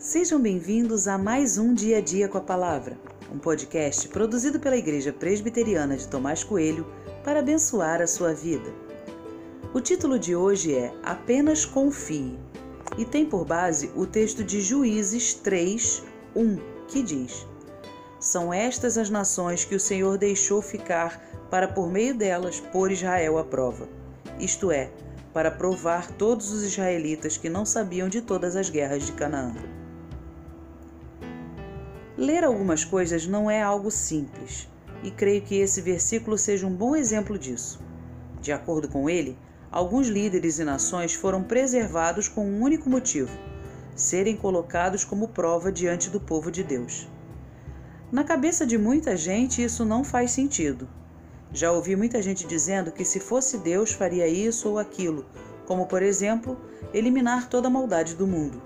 Sejam bem-vindos a mais um Dia a Dia com a Palavra, um podcast produzido pela Igreja Presbiteriana de Tomás Coelho para abençoar a sua vida. O título de hoje é Apenas Confie e tem por base o texto de Juízes 3, 1, que diz: São estas as nações que o Senhor deixou ficar para, por meio delas, pôr Israel à prova, isto é, para provar todos os israelitas que não sabiam de todas as guerras de Canaã. Ler algumas coisas não é algo simples, e creio que esse versículo seja um bom exemplo disso. De acordo com ele, alguns líderes e nações foram preservados com um único motivo: serem colocados como prova diante do povo de Deus. Na cabeça de muita gente, isso não faz sentido. Já ouvi muita gente dizendo que se fosse Deus faria isso ou aquilo, como por exemplo, eliminar toda a maldade do mundo.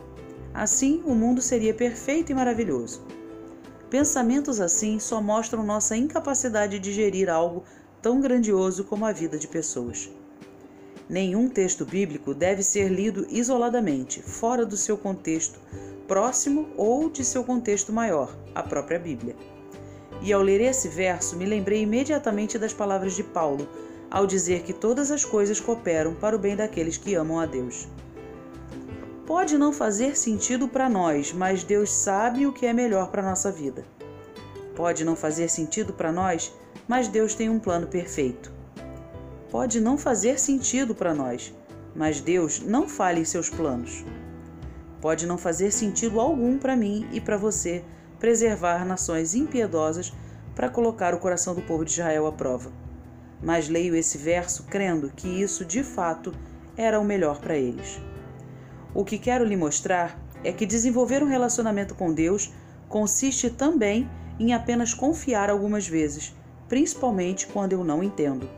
Assim, o mundo seria perfeito e maravilhoso. Pensamentos assim só mostram nossa incapacidade de gerir algo tão grandioso como a vida de pessoas. Nenhum texto bíblico deve ser lido isoladamente, fora do seu contexto próximo ou de seu contexto maior, a própria Bíblia. E ao ler esse verso, me lembrei imediatamente das palavras de Paulo, ao dizer que todas as coisas cooperam para o bem daqueles que amam a Deus. Pode não fazer sentido para nós, mas Deus sabe o que é melhor para nossa vida. Pode não fazer sentido para nós, mas Deus tem um plano perfeito. Pode não fazer sentido para nós, mas Deus não falha em seus planos. Pode não fazer sentido algum para mim e para você preservar nações impiedosas para colocar o coração do povo de Israel à prova. Mas leio esse verso crendo que isso de fato era o melhor para eles. O que quero lhe mostrar é que desenvolver um relacionamento com Deus consiste também em apenas confiar algumas vezes, principalmente quando eu não entendo.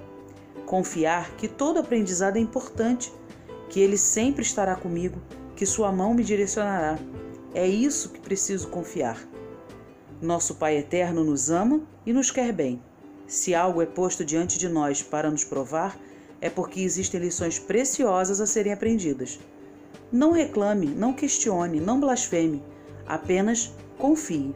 Confiar que todo aprendizado é importante, que Ele sempre estará comigo, que Sua mão me direcionará. É isso que preciso confiar. Nosso Pai Eterno nos ama e nos quer bem. Se algo é posto diante de nós para nos provar, é porque existem lições preciosas a serem aprendidas. Não reclame, não questione, não blasfeme, apenas confie.